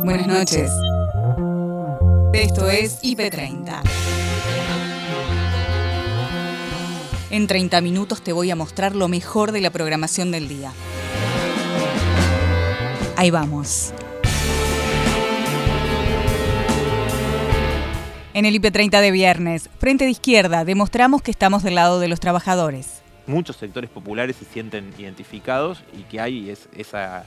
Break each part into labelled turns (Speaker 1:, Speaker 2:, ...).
Speaker 1: Buenas noches. Esto es IP30. En 30 minutos te voy a mostrar lo mejor de la programación del día. Ahí vamos. En el IP30 de viernes, Frente de Izquierda, demostramos que estamos del lado de los trabajadores.
Speaker 2: Muchos sectores populares se sienten identificados y que hay esa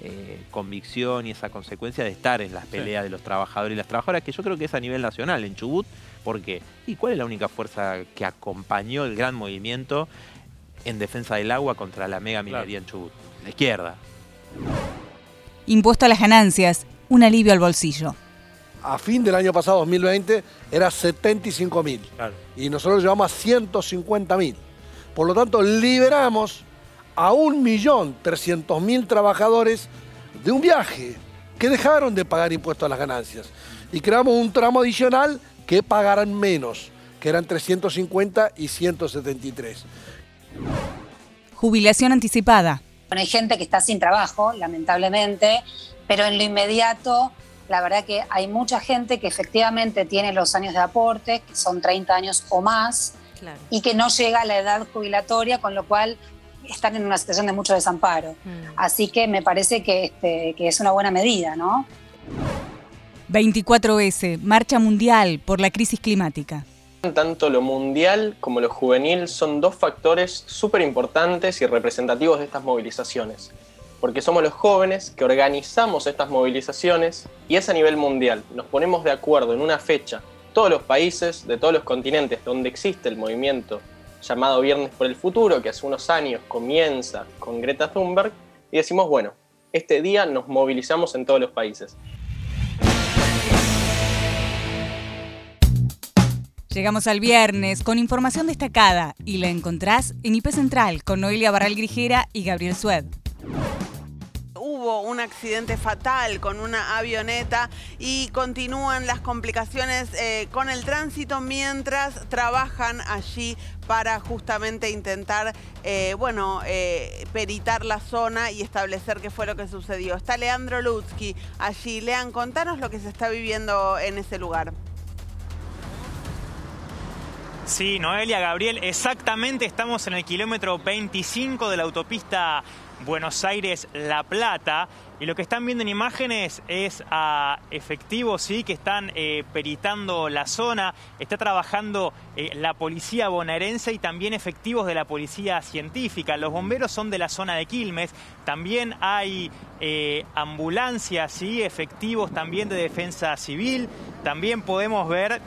Speaker 2: eh, convicción y esa consecuencia de estar en las peleas de los trabajadores y las trabajadoras, que yo creo que es a nivel nacional, en Chubut, porque ¿y cuál es la única fuerza que acompañó el gran movimiento en defensa del agua contra la mega minería en Chubut? La izquierda.
Speaker 1: Impuesto a las ganancias, un alivio al bolsillo.
Speaker 3: A fin del año pasado, 2020, era 75 mil. Y nosotros llevamos a 150 mil. Por lo tanto, liberamos a 1.300.000 trabajadores de un viaje que dejaron de pagar impuestos a las ganancias. Y creamos un tramo adicional que pagaran menos, que eran 350 y 173.
Speaker 1: Jubilación anticipada.
Speaker 4: hay gente que está sin trabajo, lamentablemente, pero en lo inmediato, la verdad que hay mucha gente que efectivamente tiene los años de aporte, que son 30 años o más, y que no llega a la edad jubilatoria, con lo cual están en una situación de mucho desamparo. Mm. Así que me parece que, este, que es una buena medida, ¿no?
Speaker 1: 24S, Marcha Mundial por la Crisis Climática.
Speaker 5: Tanto lo mundial como lo juvenil son dos factores súper importantes y representativos de estas movilizaciones, porque somos los jóvenes que organizamos estas movilizaciones y es a nivel mundial. Nos ponemos de acuerdo en una fecha, todos los países de todos los continentes donde existe el movimiento llamado Viernes por el Futuro, que hace unos años comienza con Greta Thunberg, y decimos, bueno, este día nos movilizamos en todos los países.
Speaker 1: Llegamos al viernes con información destacada y la encontrás en IP Central con Noelia Barral Grijera y Gabriel Sued
Speaker 6: un accidente fatal con una avioneta y continúan las complicaciones eh, con el tránsito mientras trabajan allí para justamente intentar, eh, bueno, eh, peritar la zona y establecer qué fue lo que sucedió. Está Leandro Lutzky allí. Lean, contanos lo que se está viviendo en ese lugar.
Speaker 7: Sí, Noelia, Gabriel, exactamente estamos en el kilómetro 25 de la autopista Buenos Aires-La Plata. Y lo que están viendo en imágenes es a efectivos ¿sí? que están eh, peritando la zona. Está trabajando eh, la policía bonaerense y también efectivos de la policía científica. Los bomberos son de la zona de Quilmes. También hay eh, ambulancias, ¿sí? efectivos también de defensa civil. También podemos ver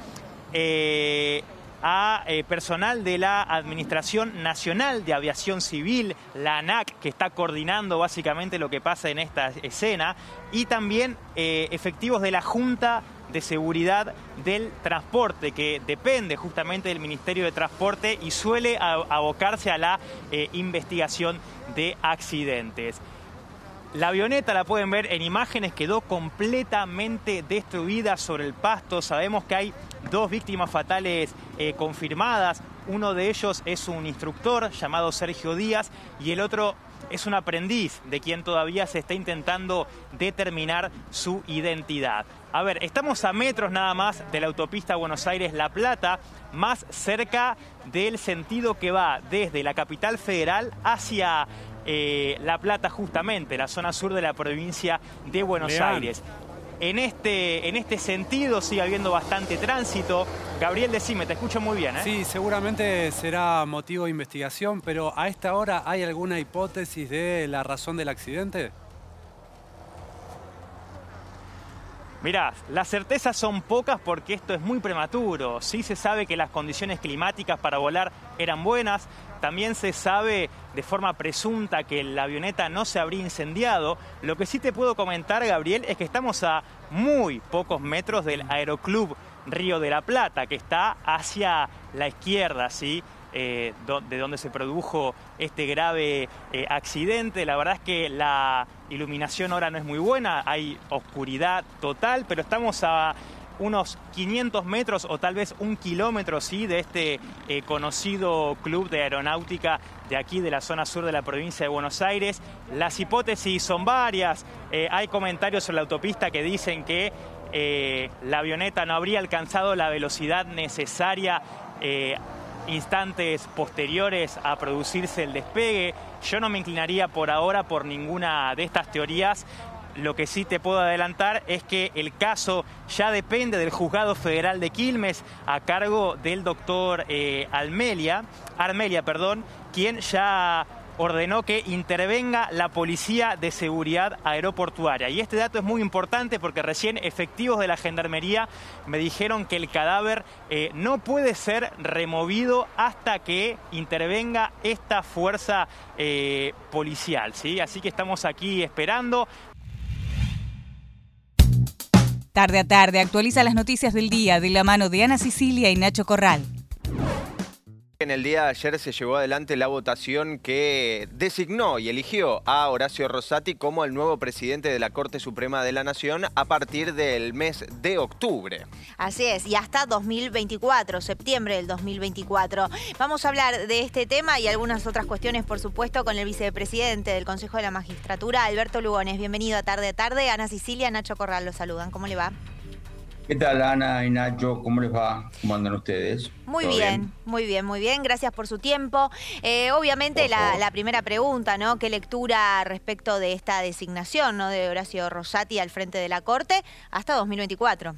Speaker 7: a eh, personal de la Administración Nacional de Aviación Civil, la ANAC, que está coordinando básicamente lo que pasa en esta escena, y también eh, efectivos de la Junta de Seguridad del Transporte, que depende justamente del Ministerio de Transporte y suele abocarse a la eh, investigación de accidentes. La avioneta, la pueden ver en imágenes, quedó completamente destruida sobre el pasto. Sabemos que hay dos víctimas fatales eh, confirmadas. Uno de ellos es un instructor llamado Sergio Díaz y el otro es un aprendiz de quien todavía se está intentando determinar su identidad. A ver, estamos a metros nada más de la autopista Buenos Aires-La Plata, más cerca del sentido que va desde la capital federal hacia eh, la Plata justamente, la zona sur de la provincia de Buenos Aires. En este, en este sentido sigue habiendo bastante tránsito. Gabriel, decime, te escucho muy bien. ¿eh?
Speaker 8: Sí, seguramente será motivo de investigación, pero a esta hora hay alguna hipótesis de la razón del accidente.
Speaker 7: Mirá, las certezas son pocas porque esto es muy prematuro. Sí se sabe que las condiciones climáticas para volar eran buenas. También se sabe de forma presunta que la avioneta no se habría incendiado. Lo que sí te puedo comentar, Gabriel, es que estamos a muy pocos metros del Aeroclub Río de la Plata, que está hacia la izquierda, ¿sí? Eh, de donde se produjo este grave eh, accidente. La verdad es que la iluminación ahora no es muy buena, hay oscuridad total, pero estamos a unos 500 metros o tal vez un kilómetro, sí, de este eh, conocido club de aeronáutica de aquí, de la zona sur de la provincia de Buenos Aires. Las hipótesis son varias. Eh, hay comentarios en la autopista que dicen que eh, la avioneta no habría alcanzado la velocidad necesaria instantes posteriores a producirse el despegue. Yo no me inclinaría por ahora por ninguna de estas teorías. Lo que sí te puedo adelantar es que el caso ya depende del juzgado federal de Quilmes a cargo del doctor eh, Almelia, Armelia, perdón, quien ya ordenó que intervenga la Policía de Seguridad Aeroportuaria. Y este dato es muy importante porque recién efectivos de la Gendarmería me dijeron que el cadáver eh, no puede ser removido hasta que intervenga esta fuerza eh, policial. ¿sí? Así que estamos aquí esperando.
Speaker 1: Tarde a tarde actualiza las noticias del día de la mano de Ana Sicilia y Nacho Corral.
Speaker 9: En el día de ayer se llevó adelante la votación que designó y eligió a Horacio Rosati como el nuevo presidente de la Corte Suprema de la Nación a partir del mes de octubre.
Speaker 10: Así es, y hasta 2024, septiembre del 2024. Vamos a hablar de este tema y algunas otras cuestiones, por supuesto, con el vicepresidente del Consejo de la Magistratura, Alberto Lugones. Bienvenido a Tarde a Tarde. Ana Sicilia, Nacho Corral, los saludan. ¿Cómo le va?
Speaker 11: ¿Qué tal, Ana y Nacho? ¿Cómo les va? ¿Cómo andan ustedes?
Speaker 10: Muy bien, muy bien, muy bien. Gracias por su tiempo. Eh, obviamente, la, primera pregunta, ¿no? ¿Qué lectura respecto de esta designación ¿no? de Horacio Rosati al frente de la Corte hasta 2024?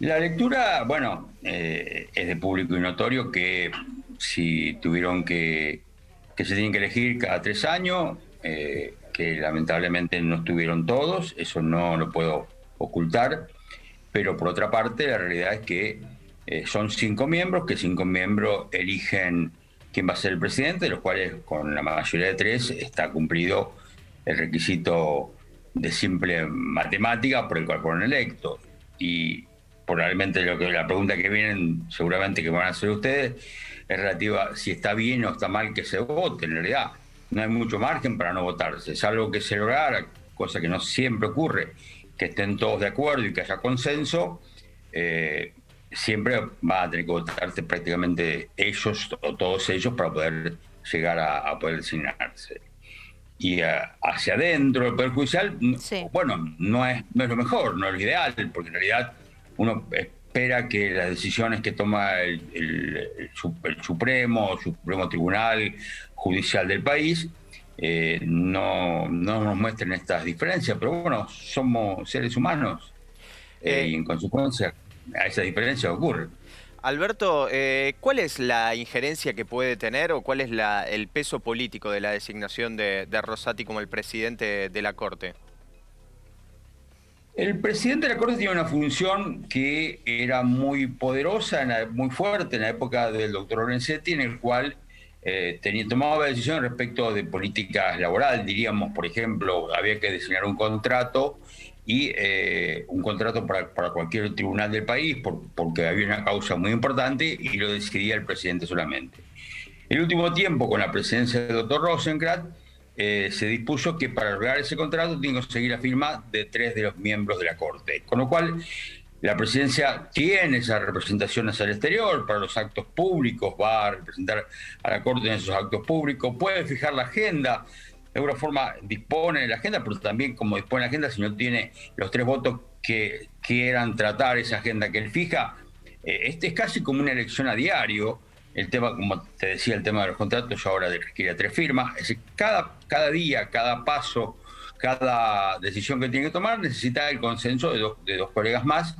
Speaker 11: La lectura, bueno, eh, es de público y notorio que si tuvieron que, que se tienen que elegir cada tres años, eh, que lamentablemente no estuvieron todos, eso no lo puedo ocultar, pero por otra parte la realidad es que eh, son cinco miembros, que cinco miembros eligen quién va a ser el presidente, de los cuales con la mayoría de tres está cumplido el requisito de simple matemática por el cual fueron electos. Y probablemente lo que la pregunta que vienen, seguramente que van a hacer ustedes, es relativa si está bien o está mal que se vote. En realidad, no hay mucho margen para no votarse. Es algo que se logrará, cosa que no siempre ocurre que estén todos de acuerdo y que haya consenso, eh, siempre va a tener que votarse prácticamente ellos o todos ellos para poder llegar a, poder designarse. Y eh, hacia adentro del Poder Judicial, bueno, no es, no es lo mejor, no es lo ideal, porque en realidad uno espera que las decisiones que toma el, el, el Supremo, el Supremo Tribunal Judicial del país, eh, no, nos muestren estas diferencias, pero bueno, somos seres humanos eh, y en consecuencia a esa diferencia ocurre.
Speaker 9: Alberto, eh, ¿cuál es la injerencia que puede tener o cuál es el peso político de la designación de, Rosati como el presidente de la Corte?
Speaker 11: El presidente de la Corte tiene una función que era muy poderosa, muy fuerte en la época del doctor Lorenzetti, en el cual eh, tenía, tomaba decisiones respecto de políticas laborales, diríamos, por ejemplo, había que diseñar un contrato y eh, un contrato para, para, cualquier tribunal del país porque había una causa muy importante y lo decidía el presidente solamente. El último tiempo, con la presidencia del doctor Rosenkrantz, eh, se dispuso que para lograr ese contrato tiene que conseguir la firma de tres de los miembros de la Corte. Con lo cual, la presidencia tiene esa representación hacia el exterior para los actos públicos, va a representar a la Corte en esos actos públicos, puede fijar la agenda, de alguna forma dispone de la agenda, pero también como dispone de la agenda, si no tiene los tres votos que quieran tratar esa agenda que él fija, eh, este es casi como una elección a diario. El tema, como te decía, el tema de los contratos ahora requiere tres firmas. Es decir, cada, cada día, cada paso, cada decisión que tiene que tomar necesita el consenso de, de dos colegas más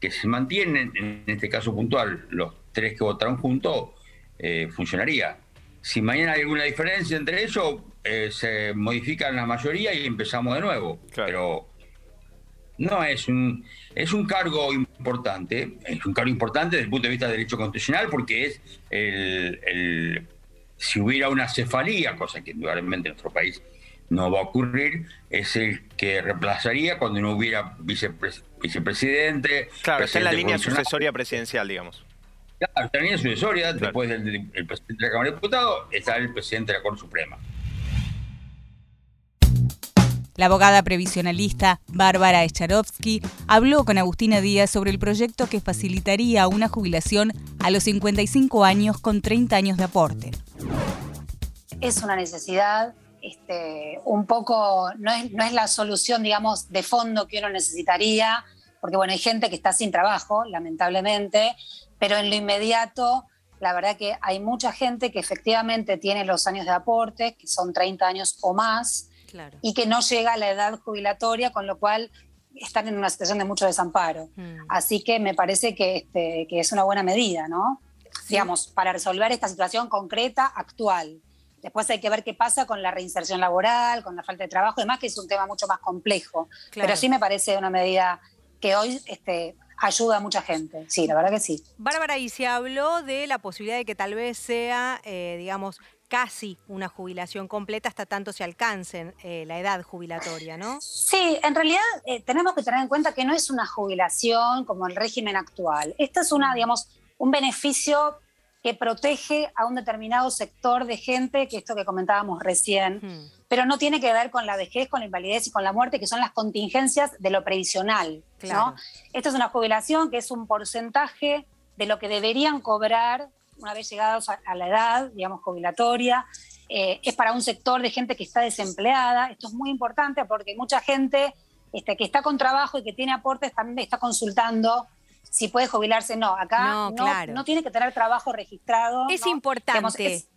Speaker 11: que se mantienen, en este caso puntual, los tres que votaron juntos, eh, funcionaría. Si mañana hay alguna diferencia entre ellos, eh, se modifican la mayoría y empezamos de nuevo. Pero no es un, es un cargo importante, es un cargo importante desde el punto de vista del derecho constitucional porque es el, el si hubiera una cefalía, cosa que indudablemente en nuestro país no va a ocurrir, es el que reemplazaría cuando no hubiera vicepresidente.
Speaker 9: Claro, está en la línea sucesoria presidencial, digamos.
Speaker 11: Claro, está en la línea sucesoria, después del, presidente de la Cámara de Diputados, está el presidente de la Corte Suprema.
Speaker 1: La abogada previsionalista Bárbara Echarovsky habló con Agustina Díaz sobre el proyecto que facilitaría una jubilación a los 55 años con 30 años de aporte.
Speaker 4: Es una necesidad, este, un poco, no es, no es la solución, digamos, de fondo que uno necesitaría, porque bueno, hay gente que está sin trabajo, lamentablemente, pero en lo inmediato la verdad que hay mucha gente que efectivamente tiene los años de aporte, que son 30 años o más, y que no llega a la edad jubilatoria, con lo cual están en una situación de mucho desamparo. Mm. Así que me parece que, este, que, es una buena medida, ¿no? Digamos, para resolver esta situación concreta, actual. Después hay que ver qué pasa con la reinserción laboral, con la falta de trabajo, además que es un tema mucho más complejo. Pero sí me parece una medida que hoy este, ayuda a mucha gente. Sí, la verdad que sí.
Speaker 10: Bárbara, y se habló de la posibilidad de que tal vez sea, eh, digamos, casi una jubilación completa hasta tanto se alcancen eh, la edad jubilatoria, ¿no?
Speaker 4: Sí, en realidad eh, tenemos que tener en cuenta que no es una jubilación como el régimen actual. Esta es una, mm. digamos, un beneficio que protege a un determinado sector de gente, que esto que comentábamos recién, mm. pero no tiene que ver con la vejez, con la invalidez y con la muerte, que son las contingencias de lo previsional. ¿no? Esta es una jubilación que es un porcentaje de lo que deberían cobrar una vez llegados a, la edad, digamos, jubilatoria. Eh, es para un sector de gente que está desempleada. Esto es muy importante porque mucha gente este, que está con trabajo y que tiene aportes también está consultando si puede jubilarse. No, acá no, tiene que tener trabajo registrado.
Speaker 10: Es importante. Es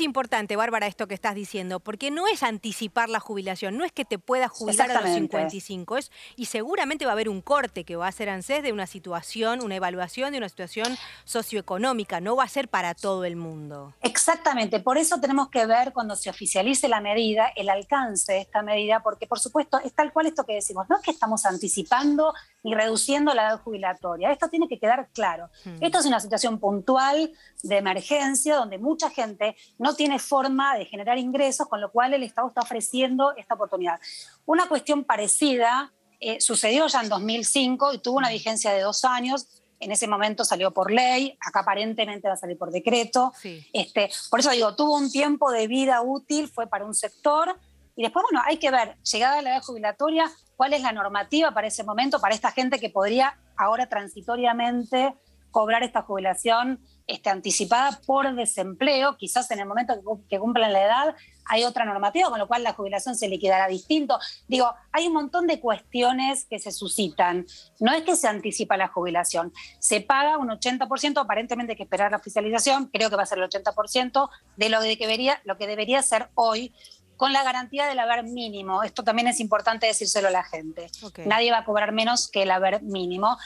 Speaker 10: importante, Bárbara, esto que estás diciendo, porque no es anticipar la jubilación, no es que te puedas jubilar a los 55, es, y seguramente va a haber un corte que va a hacer ANSES de una situación, una evaluación de una situación socioeconómica, no va a ser para todo el mundo.
Speaker 4: Exactamente, por eso tenemos que ver cuando se oficialice la medida, el alcance de esta medida, porque por supuesto es tal cual esto que decimos, no es que estamos anticipando ni reduciendo la edad jubilatoria, esto tiene que quedar claro. Hmm. Esto es una situación puntual de emergencia donde mucha gente no tiene forma de generar ingresos, con lo cual el Estado está ofreciendo esta oportunidad. Una cuestión parecida eh, sucedió ya en 2005 y tuvo una vigencia de dos años. En ese momento salió por ley, acá aparentemente va a salir por decreto. Este, por eso digo, tuvo un tiempo de vida útil, fue para un sector. Y después, bueno, hay que ver, llegada a la edad jubilatoria, cuál es la normativa para ese momento, para esta gente que podría ahora transitoriamente cobrar esta jubilación este, anticipada por desempleo, quizás en el momento que, cumplan la edad hay otra normativa, con lo cual la jubilación se liquidará distinto. Digo, hay un montón de cuestiones que se suscitan. No es que se anticipa la jubilación, se paga un 80%, aparentemente hay que esperar la oficialización, creo que va a ser el 80% de lo, que debería, lo que debería ser hoy con la garantía del haber mínimo. Esto también es importante decírselo a la gente. Nadie va a cobrar menos que el haber mínimo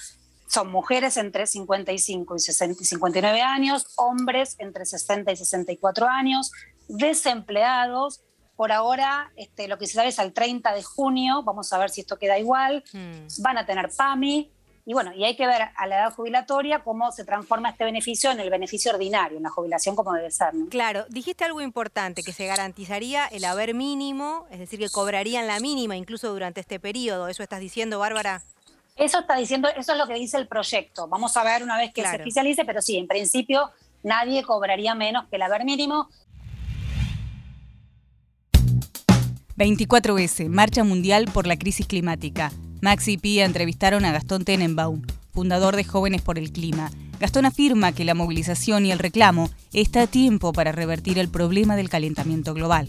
Speaker 4: son mujeres entre 55 y 59 años, hombres entre 60 y 64 años, desempleados. Por ahora, este, lo que se sabe es al 30 de junio, vamos a ver si esto queda igual, hmm. van a tener PAMI, y bueno, y hay que ver a la edad jubilatoria cómo se transforma este beneficio en el beneficio ordinario, en la jubilación como debe ser.
Speaker 10: Claro, dijiste algo importante, que se garantizaría el haber mínimo, es decir, que cobrarían la mínima incluso durante este periodo. ¿Eso estás diciendo, Bárbara?
Speaker 4: Eso está diciendo, eso es lo que dice el proyecto. Vamos a ver una vez que se oficialice, pero sí, en principio nadie cobraría menos que el haber mínimo.
Speaker 1: 24S, Marcha Mundial por la Crisis Climática. Maxi y Pía entrevistaron a Gastón Tenenbaum, fundador de Jóvenes por el Clima. Gastón afirma que la movilización y el reclamo está a tiempo para revertir el problema del calentamiento global.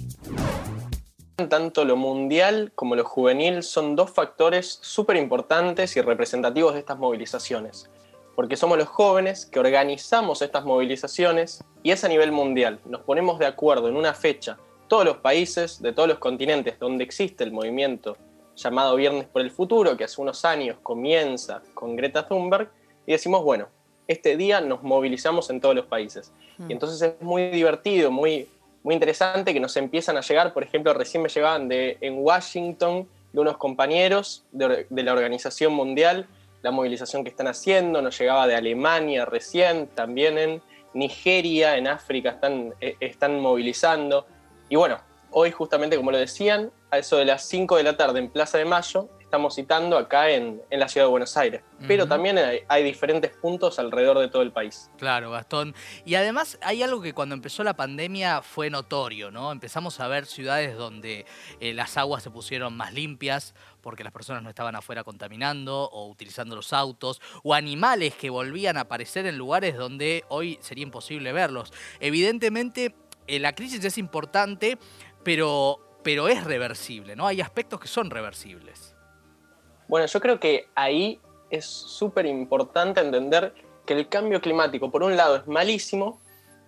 Speaker 5: Tanto lo mundial como lo juvenil son dos factores súper importantes y representativos de estas movilizaciones, porque somos los jóvenes que organizamos estas movilizaciones y es a nivel mundial. Nos ponemos de acuerdo en una fecha, todos los países de todos los continentes donde existe el movimiento llamado Viernes por el Futuro, que hace unos años comienza con Greta Thunberg, y decimos, bueno, este día nos movilizamos en todos los países. Y mm. entonces es muy divertido, muy muy interesante que nos empiezan a llegar, por ejemplo, recién me llegaban de, en Washington de unos compañeros de, la Organización Mundial, la movilización que están haciendo, nos llegaba de Alemania recién, también en Nigeria, en África están, eh, están movilizando. Y bueno, hoy justamente como lo decían, a eso de las 5 de la tarde en Plaza de Mayo, estamos citando acá en, la ciudad de Buenos Aires. Pero también hay, diferentes puntos alrededor de todo el país.
Speaker 12: Claro, Gastón. Y además hay algo que cuando empezó la pandemia fue notorio, ¿no? Empezamos a ver ciudades donde eh, las aguas se pusieron más limpias porque las personas no estaban afuera contaminando o utilizando los autos, o animales que volvían a aparecer en lugares donde hoy sería imposible verlos. Evidentemente, eh, la crisis es importante, pero pero es reversible, ¿no? Hay aspectos que son reversibles.
Speaker 5: Bueno, yo creo que ahí es súper importante entender que el cambio climático, por un lado, es malísimo,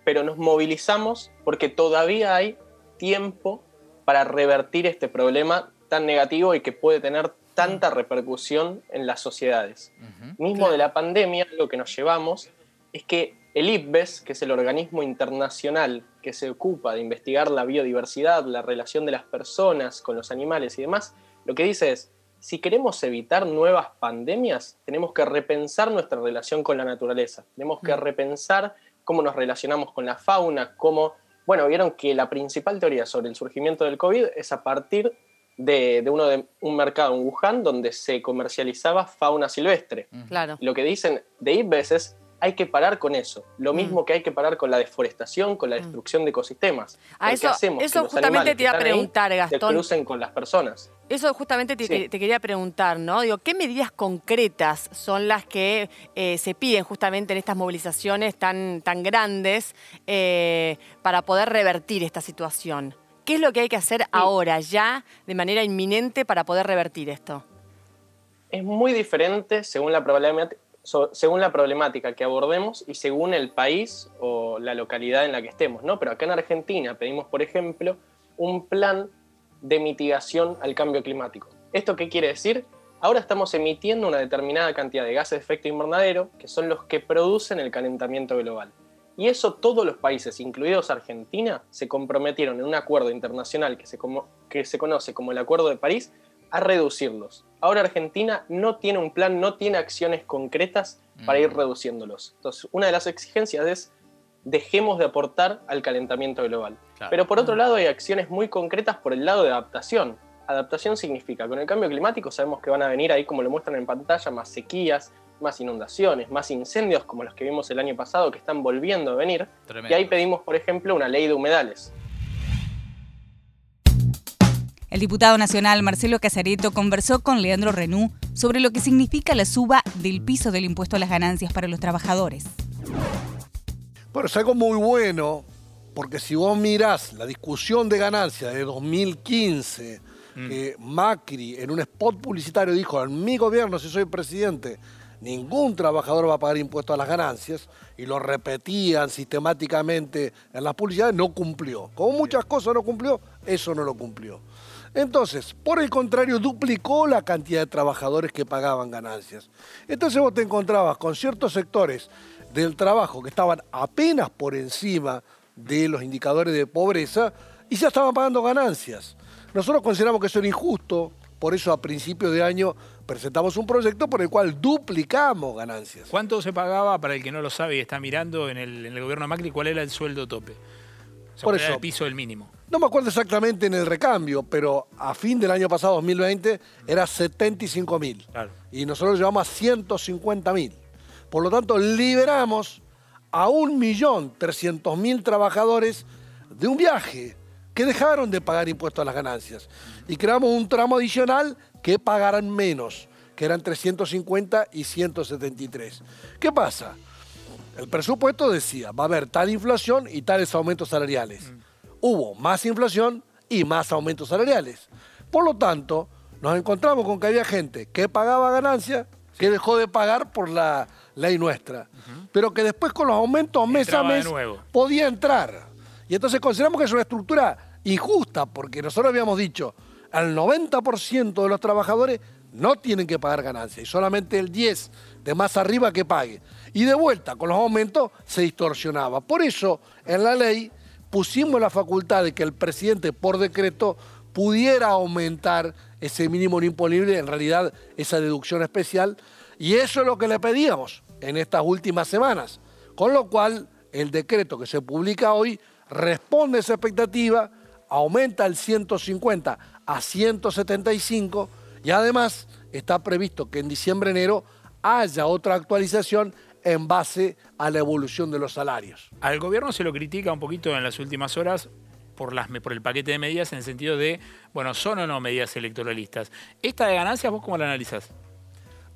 Speaker 5: pero nos movilizamos porque todavía hay tiempo para revertir este problema tan negativo y que puede tener tanta repercusión en las sociedades. Mismo de la pandemia, lo que nos llevamos es que el IPBES, que es el organismo internacional que se ocupa de investigar la biodiversidad, la relación de las personas con los animales y demás, lo que dice es, si queremos evitar nuevas pandemias, tenemos que repensar nuestra relación con la naturaleza, tenemos que mm. repensar cómo nos relacionamos con la fauna, cómo, bueno, vieron que la principal teoría sobre el surgimiento del COVID es a partir de, uno de un mercado en Wuhan donde se comercializaba fauna silvestre.
Speaker 13: Claro.
Speaker 5: Lo que dicen de IPBES es, hay que parar con eso. Lo mm. mismo que hay que parar con la deforestación, con la mm. destrucción de ecosistemas.
Speaker 13: A eso, hacemos eso justamente te iba a preguntar, Gastón.
Speaker 5: Se crucen con las personas.
Speaker 13: Eso justamente te, quería preguntar, ¿no? Digo, ¿qué medidas concretas son las que eh, se piden justamente en estas movilizaciones tan, tan grandes eh, para poder revertir esta situación? ¿Qué es lo que hay que hacer ahora, ya, de manera inminente, para poder revertir esto?
Speaker 5: Es muy diferente según la probabilidad según la problemática que abordemos y según el país o la localidad en la que estemos, ¿no? Pero acá en Argentina pedimos, por ejemplo, un plan de mitigación al cambio climático. ¿Esto qué quiere decir? Ahora estamos emitiendo una determinada cantidad de gases de efecto invernadero, que son los que producen el calentamiento global. Y eso todos los países, incluidos Argentina, se comprometieron en un acuerdo internacional que se, que se conoce como el Acuerdo de París a reducirlos. Ahora Argentina no tiene un plan, no tiene acciones concretas para ir mm. reduciéndolos. Entonces, una de las exigencias es dejemos de aportar al calentamiento global. Pero por otro mm. lado hay acciones muy concretas por el lado de adaptación. Adaptación significa, con el cambio climático sabemos que van a venir ahí, como lo muestran en pantalla, más sequías, más inundaciones, más incendios como los que vimos el año pasado que están volviendo a venir. Y ahí pedimos, por ejemplo, una ley de humedales.
Speaker 1: El diputado nacional Marcelo Casareto conversó con Leandro Renú sobre lo que significa la suba del piso del impuesto a las ganancias para los trabajadores.
Speaker 3: Bueno, es algo muy bueno, porque si vos mirás la discusión de ganancias de 2015, mm. que Macri en un spot publicitario dijo, en mi gobierno, si soy presidente, ningún trabajador va a pagar impuestos a las ganancias, y lo repetían sistemáticamente en las publicidades, no cumplió. Como muchas cosas no cumplió, eso no lo cumplió. Entonces, por el contrario, duplicó la cantidad de trabajadores que pagaban ganancias. Entonces vos te encontrabas con ciertos sectores del trabajo que estaban apenas por encima de los indicadores de pobreza y ya estaban pagando ganancias. Nosotros consideramos que eso era injusto, por eso a principio de año presentamos un proyecto por el cual duplicamos ganancias.
Speaker 14: ¿Cuánto se pagaba, para el que no lo sabe y está mirando en el, en el gobierno Macri, cuál era el sueldo tope? por eso, el piso del mínimo.
Speaker 3: No me acuerdo exactamente en el recambio, pero a fin del año pasado, 2020, era 75 mil. Y nosotros llevamos a 150 mil. Por lo tanto, liberamos a 1.300.000 trabajadores de un viaje que dejaron de pagar impuestos a las ganancias. Y creamos un tramo adicional que pagaran menos, que eran 350 y 173. ¿Qué pasa? El presupuesto decía, va a haber tal inflación y tales aumentos salariales hubo más inflación y más aumentos salariales. Por lo tanto, nos encontramos con que había gente que pagaba ganancias que dejó de pagar por la ley nuestra, pero que después con los aumentos mes a mes podía entrar. Y entonces consideramos que es una estructura injusta, porque nosotros habíamos dicho, al 90% de los trabajadores no tienen que pagar ganancias y solamente el 10 de más arriba que pague. Y de vuelta, con los aumentos se distorsionaba. Por eso, en la ley pusimos la facultad de que el presidente por decreto pudiera aumentar ese mínimo no imponible, en realidad esa deducción especial, y eso es lo que le pedíamos en estas últimas semanas. Con lo cual, el decreto que se publica hoy responde a esa expectativa, aumenta el 150 a 175 Y además está previsto que en diciembre-enero haya otra actualización en base a la evolución de los salarios.
Speaker 14: Al gobierno se lo critica un poquito en las últimas horas por, las, por el paquete de medidas en el sentido de, bueno, son o no medidas electoralistas. ¿Esta de ganancias vos cómo la analizás?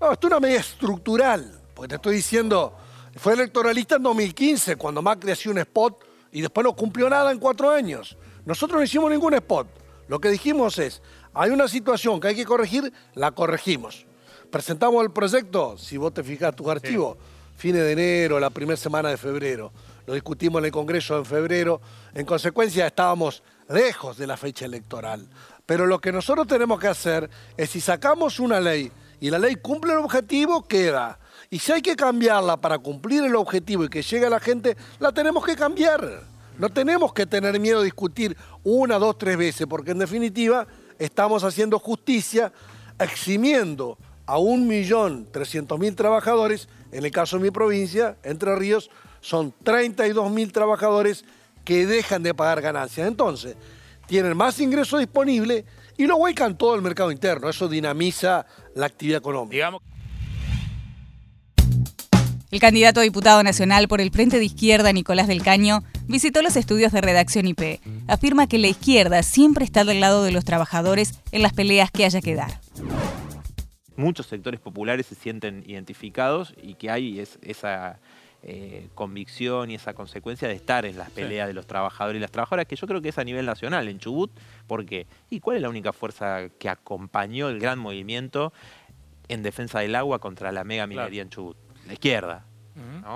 Speaker 3: No, esto es una medida estructural, porque te estoy diciendo, fue electoralista en 2015, cuando Macri hacía un spot y después no cumplió nada en cuatro años. Nosotros no hicimos ningún spot. Lo que dijimos es, hay una situación que hay que corregir, la corregimos. Presentamos el proyecto, si vos te fijas tu archivo, fines de enero, la primera semana de febrero. Lo discutimos en el Congreso en febrero. En consecuencia, estábamos lejos de la fecha electoral. Pero lo que nosotros tenemos que hacer es, si sacamos una ley y la ley cumple el objetivo, queda. Y si hay que cambiarla para cumplir el objetivo y que llegue a la gente, la tenemos que cambiar. No tenemos que tener miedo a discutir una, dos, tres veces, porque en definitiva estamos haciendo justicia eximiendo a un millón trescientos mil trabajadores, en el caso de mi provincia, Entre Ríos, son 32 mil trabajadores que dejan de pagar ganancias. Entonces, tienen más ingresos disponibles y lo vuelcan todo el mercado interno. Eso dinamiza la actividad económica.
Speaker 1: El candidato a diputado nacional por el Frente de Izquierda, Nicolás del Caño, visitó los estudios de redacción IP. Afirma que la izquierda siempre está del lado de los trabajadores en las peleas que haya que dar
Speaker 2: muchos sectores populares se sienten identificados y que hay esa eh, convicción y esa consecuencia de estar en las peleas de los trabajadores y las trabajadoras, que yo creo que es a nivel nacional, en Chubut, porque ¿y cuál es la única fuerza que acompañó el gran movimiento en defensa del agua contra la mega minería en Chubut? La izquierda.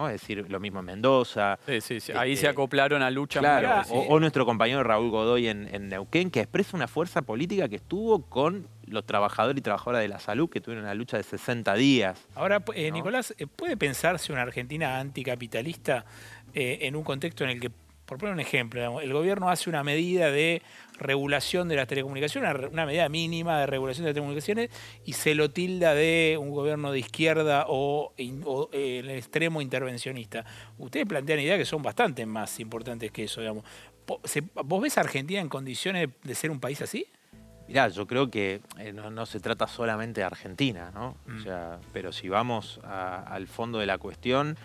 Speaker 2: Es decir, lo mismo en Mendoza.
Speaker 15: Sí, sí, sí. Ahí se este, acoplaron a lucha.
Speaker 2: Claro, o, nuestro compañero Raúl Godoy en, Neuquén, que expresa una fuerza política que estuvo con los trabajadores y trabajadoras de la salud, que tuvieron una lucha de 60 días.
Speaker 14: Ahora, eh, Nicolás, ¿puede pensarse una Argentina anticapitalista eh, en un contexto en el que por poner un ejemplo, el gobierno hace una medida de regulación de las telecomunicaciones, una medida mínima de regulación de las telecomunicaciones, y se lo tilda de un gobierno de izquierda o, el extremo intervencionista. Ustedes plantean ideas que son bastante más importantes que eso, digamos. ¿Vos ves a Argentina en condiciones de ser un país así?
Speaker 2: Mirá, yo creo que eh, no, se trata solamente de Argentina, ¿no? O mm. sea, pero si vamos al fondo de la cuestión,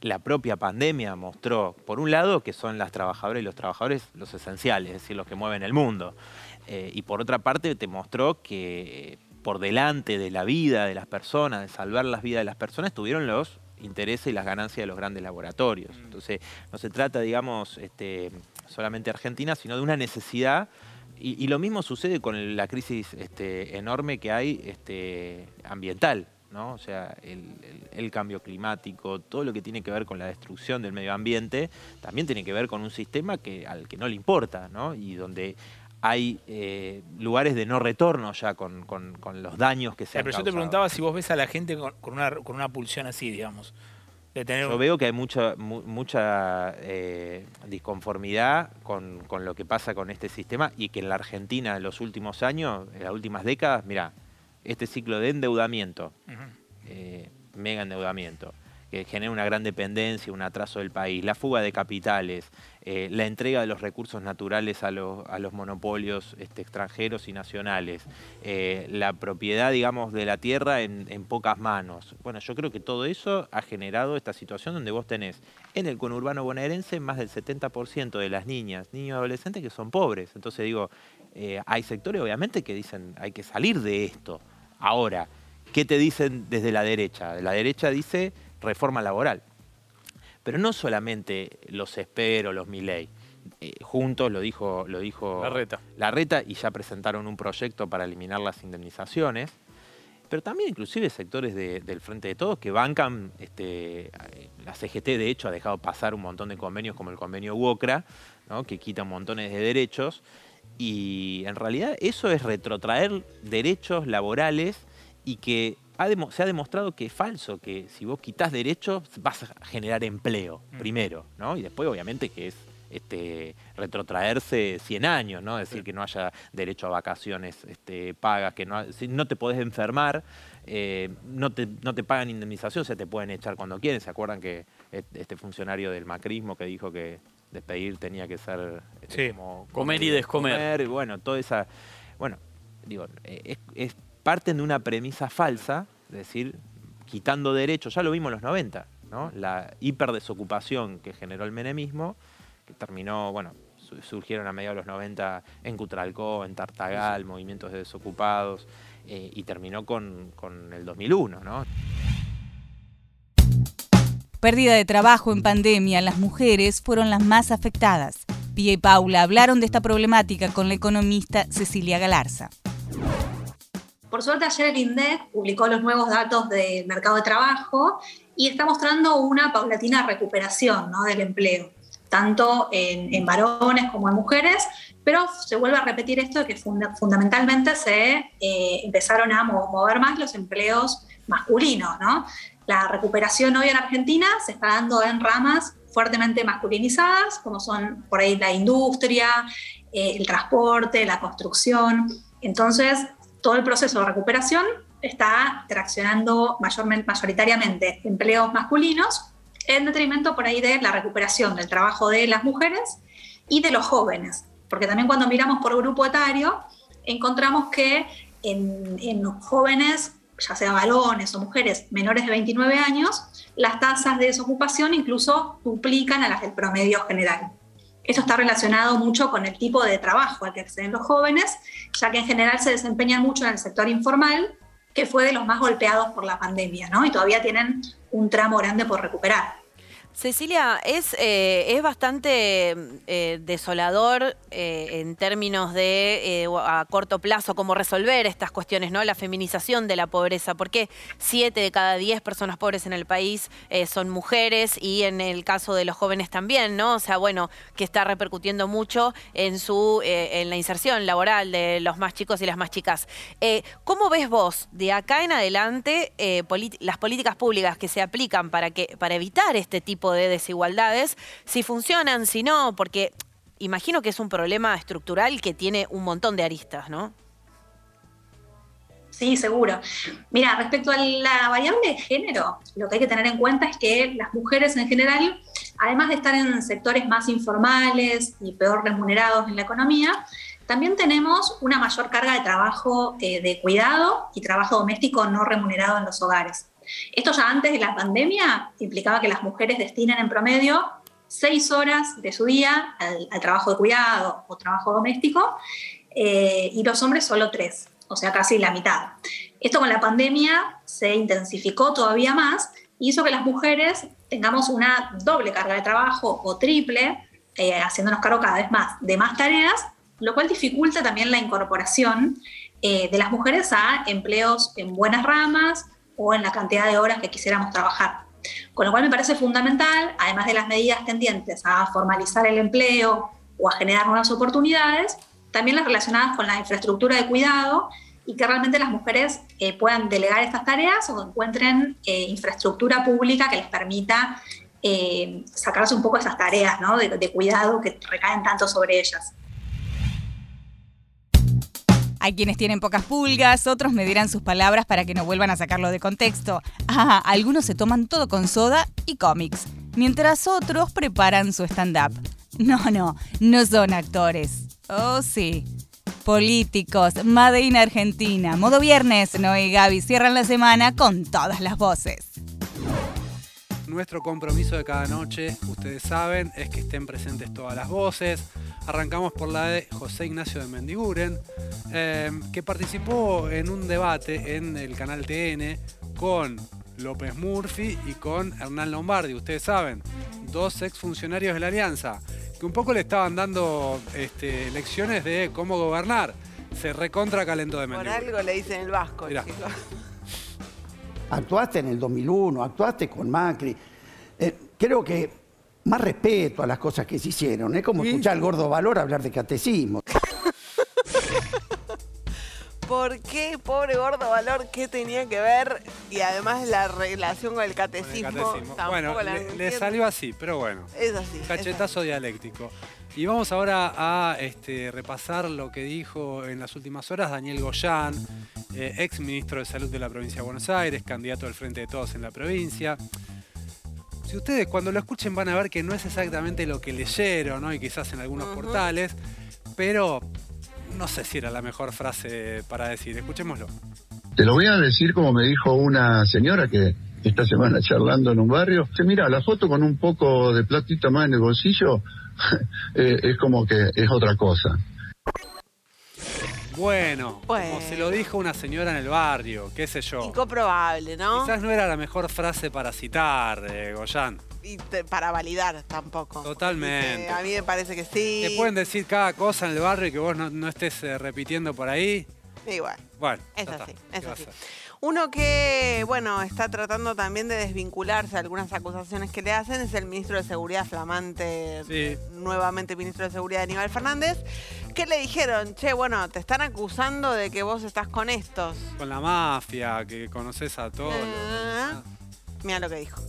Speaker 2: la propia pandemia mostró, por un lado, que son las trabajadoras y los trabajadores los esenciales, es decir, los que mueven el mundo. Eh, y por otra parte, te mostró que por delante de la vida de las personas, de salvar las vidas de las personas, tuvieron los intereses y las ganancias de los grandes laboratorios. Mm. Entonces, no se trata, digamos, este, solamente Argentina, sino de una necesidad y, lo mismo sucede con la crisis este, enorme que hay este, ambiental. ¿No? O sea, el, cambio climático, todo lo que tiene que ver con la destrucción del medio ambiente, también tiene que ver con un sistema que, al que no le importa, ¿no? Y donde hay eh, lugares de no retorno ya con, los daños que se han
Speaker 14: Pero yo te preguntaba si vos ves a la gente con, una, con una pulsión así, digamos.
Speaker 2: Yo veo que hay mucha, mucha eh, disconformidad con, lo que pasa con este sistema y que en la Argentina en los últimos años, en las últimas décadas, mira, este ciclo de endeudamiento, eh, mega endeudamiento, que genera una gran dependencia, un atraso del país, la fuga de capitales, eh, la entrega de los recursos naturales a los, a los monopolios este, extranjeros y nacionales, eh, la propiedad, digamos, de la tierra en, pocas manos. Bueno, yo creo que todo eso ha generado esta situación donde vos tenés en el conurbano bonaerense más del 70% de las niñas, niños y adolescentes que son pobres. Entonces digo, eh, hay sectores obviamente que dicen hay que salir de esto. Ahora, ¿qué te dicen desde la derecha? La derecha dice reforma laboral. Pero no solamente los espero, los Milei. Eh, juntos, lo dijo, lo dijo
Speaker 15: la
Speaker 2: reta. y ya presentaron un proyecto para eliminar las indemnizaciones. Pero también inclusive sectores del Frente de Todos que bancan, este, la CGT de hecho ha dejado pasar un montón de convenios como el convenio UOCRA, ¿no? que quita montones de derechos. Y en realidad eso es retrotraer derechos laborales y que se ha demostrado que es falso, que si vos quitas derechos vas a generar empleo mm. primero, ¿no? Y después obviamente que es este, retrotraerse 100 años, ¿no? Es decir, que no haya derecho a vacaciones este, pagas, que no, no te podés enfermar, eh, no, te, no te pagan indemnización, se te pueden echar cuando quieren. ¿Se acuerdan que este funcionario del macrismo que dijo que despedir tenía que ser
Speaker 15: este, como comer, y descomer?
Speaker 2: bueno, toda esa... Bueno, digo, es parten de una premisa falsa, es decir, quitando derechos, ya lo vimos en los 90, ¿no? la hiperdesocupación que generó el menemismo, que terminó, bueno, surgieron a mediados de los 90 en Cutralcó, en Tartagal, movimientos de desocupados, eh, y terminó con, con el 2001. ¿no?
Speaker 1: Pérdida de trabajo en pandemia, las mujeres fueron las más afectadas. Pia y Paula hablaron de esta problemática con la economista Cecilia Galarza.
Speaker 16: Por suerte ayer el INDEC publicó los nuevos datos del mercado de trabajo y está mostrando una paulatina recuperación del empleo, tanto en, varones como en mujeres, pero se vuelve a repetir esto de que fundamentalmente se eh, empezaron a mover más los empleos masculinos, ¿no? La recuperación hoy en Argentina se está dando en ramas fuertemente masculinizadas, como son por ahí la industria, eh, el transporte, la construcción. Entonces, todo el proceso de recuperación está traccionando mayormente, mayoritariamente empleos masculinos, en detrimento por ahí de la recuperación del trabajo de las mujeres y de los jóvenes. Porque también cuando miramos por grupo etario, encontramos que en, en los jóvenes ya sea varones o mujeres menores de 29 años, las tasas de desocupación incluso duplican a las del promedio general. Esto está relacionado mucho con el tipo de trabajo al que acceden los jóvenes, ya que en general se desempeñan mucho en el sector informal, que fue de los más golpeados por la pandemia, ¿no? Y todavía tienen un tramo grande por recuperar.
Speaker 10: Cecilia, es, eh, es bastante eh, desolador eh, en términos de a corto plazo cómo resolver estas cuestiones, ¿no? La feminización de la pobreza, porque siete de cada diez personas pobres en el país son mujeres y en el caso de los jóvenes también, ¿no? O sea, bueno, que está repercutiendo mucho en su en la inserción laboral de los más chicos y las más chicas. ¿Cómo ves vos de acá en adelante las políticas públicas que se aplican para que para evitar este tipo de desigualdades, si funcionan, si no, porque imagino que es un problema estructural que tiene un montón de aristas, ¿no?
Speaker 16: Sí, seguro. Mira, respecto a la variable de género, lo que hay que tener en cuenta es que las mujeres en general, además de estar en sectores más informales y peor remunerados en la economía, también tenemos una mayor carga de trabajo eh, de cuidado y trabajo doméstico no remunerado en los hogares. Esto ya antes de la pandemia implicaba que las mujeres destinen en promedio seis horas de su día al, trabajo de cuidado o trabajo doméstico eh, y los hombres solo tres, o sea, casi la mitad. Esto con la pandemia se intensificó todavía más y hizo que las mujeres tengamos una doble carga de trabajo o triple, eh, haciéndonos cargo cada vez más de más tareas, lo cual dificulta también la incorporación eh, de las mujeres a empleos en buenas ramas o en la cantidad de horas que quisiéramos trabajar. Con lo cual me parece fundamental, además de las medidas tendientes a formalizar el empleo o a generar nuevas oportunidades, también las relacionadas con la infraestructura de cuidado y que realmente las mujeres eh, puedan delegar estas tareas o encuentren eh, infraestructura pública que les permita eh, sacarse un poco esas tareas de cuidado que recaen tanto sobre ellas.
Speaker 1: Hay quienes tienen pocas pulgas, otros me dirán sus palabras para que no vuelvan a sacarlo de contexto. Ah, algunos se toman todo con soda y cómics, mientras otros preparan su stand-up. No, no, no son actores. Oh, sí. Políticos, Made in Argentina. Modo viernes, Noé y Gaby cierran la semana con todas las voces.
Speaker 8: Nuestro compromiso de cada noche, ustedes saben, es que estén presentes todas las voces. Arrancamos por la de José Ignacio de Mendiguren, em, que participó en un debate en el canal TN con López Murphy y con Hernán Lombardi, ustedes saben, dos exfuncionarios de la Alianza, que un poco le estaban dando este, lecciones de cómo gobernar. Se recontra calentó de Mendiguren.
Speaker 6: Por algo le dicen el vasco,
Speaker 17: Actuaste en el 2001, actuaste con Macri. Eh, creo que más respeto a las cosas que se hicieron. Es como escuchar al gordo valor hablar de catecismo.
Speaker 6: ¿Por qué, pobre gordo valor, qué tenía que ver? Y además la relación con el catecismo.
Speaker 8: Bueno, le, salió así, pero bueno.
Speaker 6: Es así.
Speaker 8: Cachetazo dialéctico. Y vamos ahora a este, repasar lo que dijo en las últimas horas Daniel Goyán, eh, ex ministro de Salud de la provincia de Buenos Aires, candidato al Frente de Todos en la provincia. Si ustedes cuando lo escuchen van a ver que no es exactamente lo que leyeron, ¿no? y quizás en algunos portales, pero no sé si era la mejor frase para decir. Escuchémoslo.
Speaker 18: Te lo voy a decir como me dijo una señora que esta semana charlando en un barrio. Se mira, la foto con un poco de platito más en el bolsillo eh, es como que es otra cosa.
Speaker 8: Bueno, como se lo dijo una señora en el barrio, qué sé yo.
Speaker 6: Incomprobable, ¿no?
Speaker 8: Quizás no era la mejor frase para citar, eh, Goyan.
Speaker 6: Y para validar tampoco.
Speaker 8: Totalmente.
Speaker 6: a mí me parece que sí.
Speaker 8: Te pueden decir cada cosa en el barrio y que vos no, estés eh, repitiendo por ahí.
Speaker 6: Igual.
Speaker 8: Bueno,
Speaker 6: es así, es así. Uno que, bueno, está tratando también de desvincularse de algunas acusaciones que le hacen es el ministro de Seguridad flamante, nuevamente ministro de Seguridad Aníbal Fernández, que le dijeron, che, bueno, te están acusando de que vos estás con estos.
Speaker 8: Con la mafia, que conoces a todos.
Speaker 6: Ah, mira lo que dijo.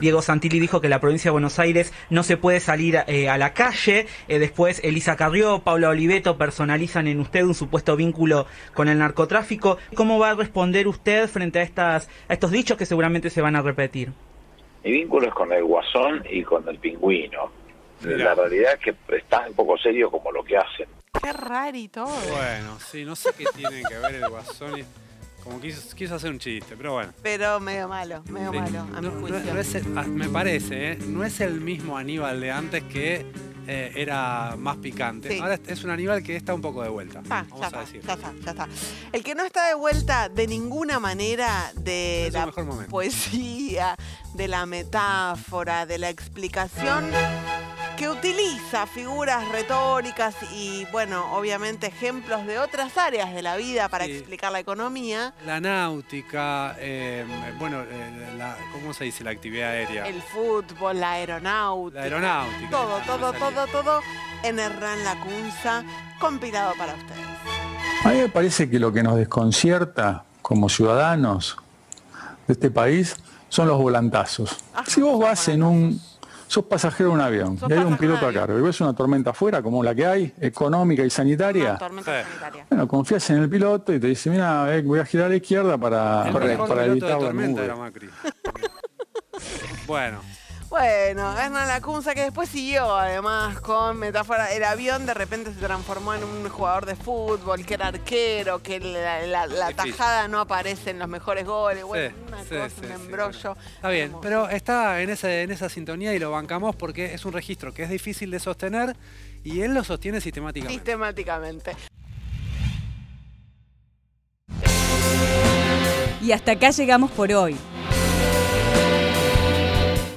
Speaker 19: Diego Santilli dijo que la provincia de Buenos Aires no se puede salir eh, a la calle. Eh, después Elisa Carrió, Paula Oliveto personalizan en usted un supuesto vínculo con el narcotráfico. ¿Cómo va a responder usted frente a, estas, a estos dichos que seguramente se van a repetir?
Speaker 20: Mi vínculo es con el guasón y con el pingüino. La realidad es que es tan poco serio como lo que hacen.
Speaker 6: Qué rarito.
Speaker 8: Bueno, sí, no sé qué tiene que ver el guasón y... Como quiso, hacer un chiste, pero bueno.
Speaker 6: Pero medio malo, medio malo, a mi juicio.
Speaker 8: Ah, me parece, ¿eh? no es el mismo Aníbal de antes que eh, era más picante. Ahora es un Aníbal que está un poco de vuelta.
Speaker 6: Ah, vamos a decir. Ya está, ya está. El que no está de vuelta de ninguna manera de la poesía, de la metáfora, de la explicación que utiliza figuras retóricas y, bueno, obviamente ejemplos de otras áreas de la vida para explicar la economía.
Speaker 8: La náutica, em, bueno, eh, ¿cómo se dice la actividad aérea?
Speaker 6: El fútbol, la aeronáutica.
Speaker 8: La aeronáutica.
Speaker 6: Todo, todo, todo, todo en Hernán Lacunza, compilado para ustedes.
Speaker 21: A mí me parece que lo que nos desconcierta como ciudadanos de este país son los volantazos. si vos vas en un sos pasajero de un avión y hay un piloto a cargo y ves una tormenta afuera como la que hay, económica y sanitaria. Bueno, confías en el piloto y te dice, mira, eh, voy a girar a la izquierda para, para, evitar la
Speaker 8: bueno.
Speaker 6: Bueno, Hernán Lacunza que después siguió además con metáfora. El avión de repente se transformó en un jugador de fútbol, que era arquero, que la, tajada no aparece en los mejores goles. Bueno, una cosa, un embrollo.
Speaker 8: Está bien, pero está en, ese, en esa sintonía y lo bancamos porque es un registro que es difícil de sostener y él lo sostiene sistemáticamente.
Speaker 6: Sistemáticamente.
Speaker 1: Y hasta acá llegamos por hoy.